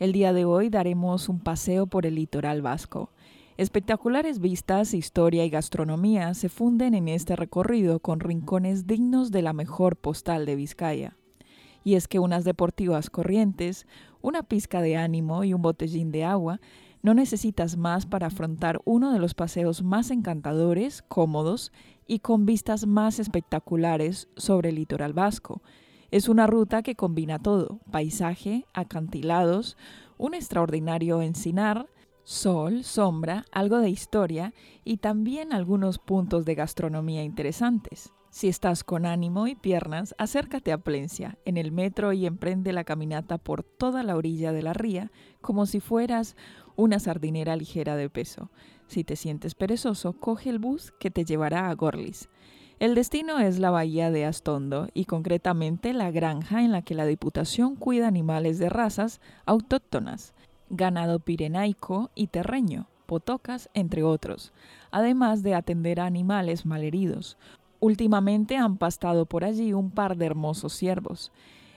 El día de hoy daremos un paseo por el litoral vasco. Espectaculares vistas, historia y gastronomía se funden en este recorrido con rincones dignos de la mejor postal de Vizcaya. Y es que unas deportivas corrientes, una pizca de ánimo y un botellín de agua no necesitas más para afrontar uno de los paseos más encantadores, cómodos y con vistas más espectaculares sobre el litoral vasco. Es una ruta que combina todo, paisaje, acantilados, un extraordinario encinar, sol, sombra, algo de historia y también algunos puntos de gastronomía interesantes. Si estás con ánimo y piernas, acércate a Plencia, en el metro y emprende la caminata por toda la orilla de la ría, como si fueras una sardinera ligera de peso. Si te sientes perezoso, coge el bus que te llevará a Gorlis. El destino es la bahía de Astondo y concretamente la granja en la que la Diputación cuida animales de razas autóctonas ganado pirenaico y terreño, potocas, entre otros, además de atender a animales malheridos. Últimamente han pastado por allí un par de hermosos ciervos.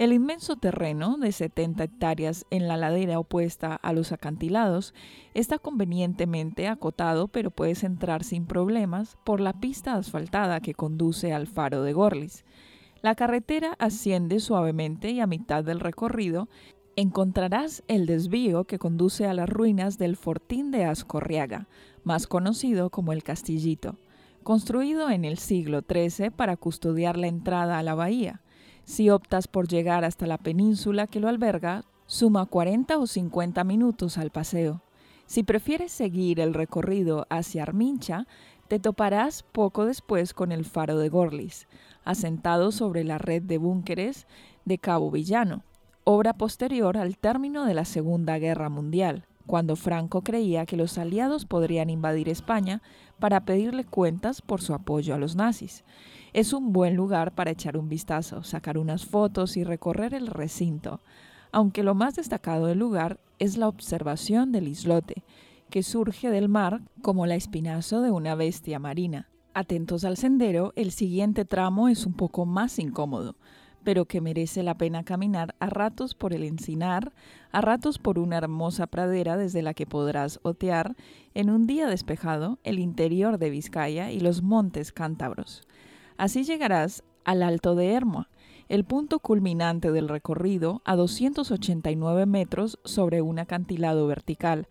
El inmenso terreno de 70 hectáreas en la ladera opuesta a los acantilados está convenientemente acotado, pero puedes entrar sin problemas por la pista asfaltada que conduce al faro de Gorlis. La carretera asciende suavemente y a mitad del recorrido encontrarás el desvío que conduce a las ruinas del Fortín de Ascorriaga, más conocido como el Castillito, construido en el siglo XIII para custodiar la entrada a la bahía. Si optas por llegar hasta la península que lo alberga, suma 40 o 50 minutos al paseo. Si prefieres seguir el recorrido hacia Armincha, te toparás poco después con el faro de Gorlis, asentado sobre la red de búnkeres de Cabo Villano obra posterior al término de la Segunda Guerra Mundial, cuando Franco creía que los aliados podrían invadir España para pedirle cuentas por su apoyo a los nazis. Es un buen lugar para echar un vistazo, sacar unas fotos y recorrer el recinto, aunque lo más destacado del lugar es la observación del islote, que surge del mar como la espinazo de una bestia marina. Atentos al sendero, el siguiente tramo es un poco más incómodo, pero que merece la pena caminar a ratos por el encinar, a ratos por una hermosa pradera desde la que podrás otear en un día despejado el interior de Vizcaya y los montes cántabros. Así llegarás al Alto de Hermoa, el punto culminante del recorrido a 289 metros sobre un acantilado vertical.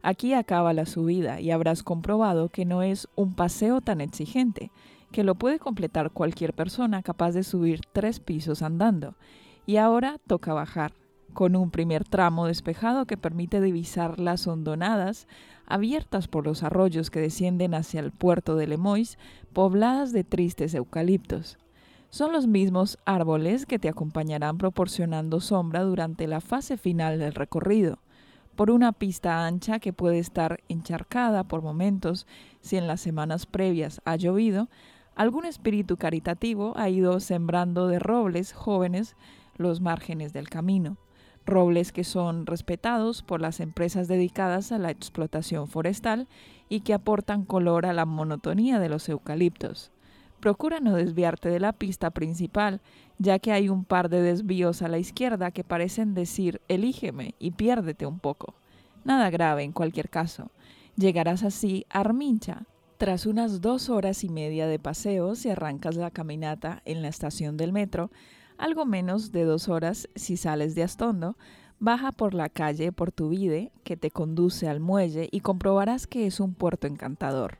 Aquí acaba la subida y habrás comprobado que no es un paseo tan exigente, que lo puede completar cualquier persona capaz de subir tres pisos andando. Y ahora toca bajar, con un primer tramo despejado que permite divisar las hondonadas abiertas por los arroyos que descienden hacia el puerto de Lemois, pobladas de tristes eucaliptos. Son los mismos árboles que te acompañarán proporcionando sombra durante la fase final del recorrido por una pista ancha que puede estar encharcada por momentos si en las semanas previas ha llovido, algún espíritu caritativo ha ido sembrando de robles jóvenes los márgenes del camino, robles que son respetados por las empresas dedicadas a la explotación forestal y que aportan color a la monotonía de los eucaliptos. Procura no desviarte de la pista principal, ya que hay un par de desvíos a la izquierda que parecen decir elígeme y piérdete un poco. Nada grave en cualquier caso. Llegarás así a Armincha, tras unas dos horas y media de paseo, si arrancas la caminata en la estación del metro, algo menos de dos horas si sales de Astondo, baja por la calle Portuvide que te conduce al muelle y comprobarás que es un puerto encantador,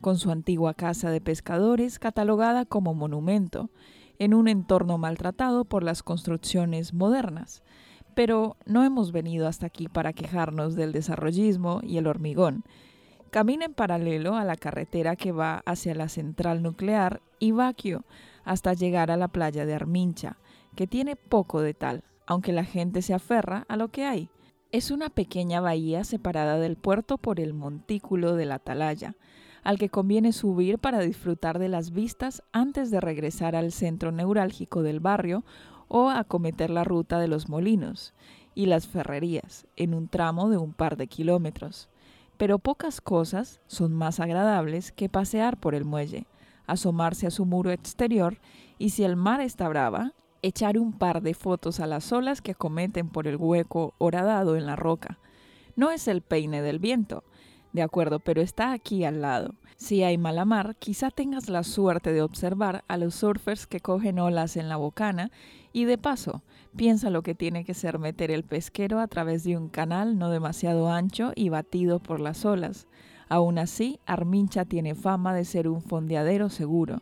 con su antigua casa de pescadores catalogada como monumento, en un entorno maltratado por las construcciones modernas. Pero no hemos venido hasta aquí para quejarnos del desarrollismo y el hormigón, Camina en paralelo a la carretera que va hacia la central nuclear y Baquio hasta llegar a la playa de Armincha, que tiene poco de tal, aunque la gente se aferra a lo que hay. Es una pequeña bahía separada del puerto por el montículo de la Atalaya, al que conviene subir para disfrutar de las vistas antes de regresar al centro neurálgico del barrio o acometer la ruta de los molinos y las ferrerías en un tramo de un par de kilómetros. Pero pocas cosas son más agradables que pasear por el muelle, asomarse a su muro exterior y si el mar está brava, echar un par de fotos a las olas que acometen por el hueco horadado en la roca. No es el peine del viento, de acuerdo, pero está aquí al lado. Si hay mala mar, quizá tengas la suerte de observar a los surfers que cogen olas en la bocana y de paso, piensa lo que tiene que ser meter el pesquero a través de un canal no demasiado ancho y batido por las olas. Aún así, Armincha tiene fama de ser un fondeadero seguro.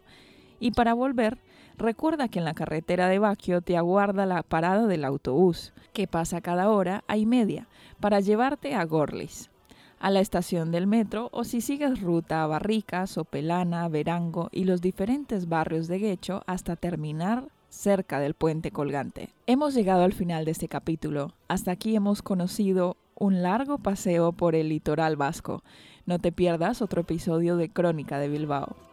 Y para volver, recuerda que en la carretera de Baquio te aguarda la parada del autobús, que pasa cada hora y media, para llevarte a Gorlis a la estación del metro o si sigues ruta a Barricas, Sopelana, Verango y los diferentes barrios de Guecho hasta terminar cerca del puente colgante. Hemos llegado al final de este capítulo. Hasta aquí hemos conocido un largo paseo por el litoral vasco. No te pierdas otro episodio de Crónica de Bilbao.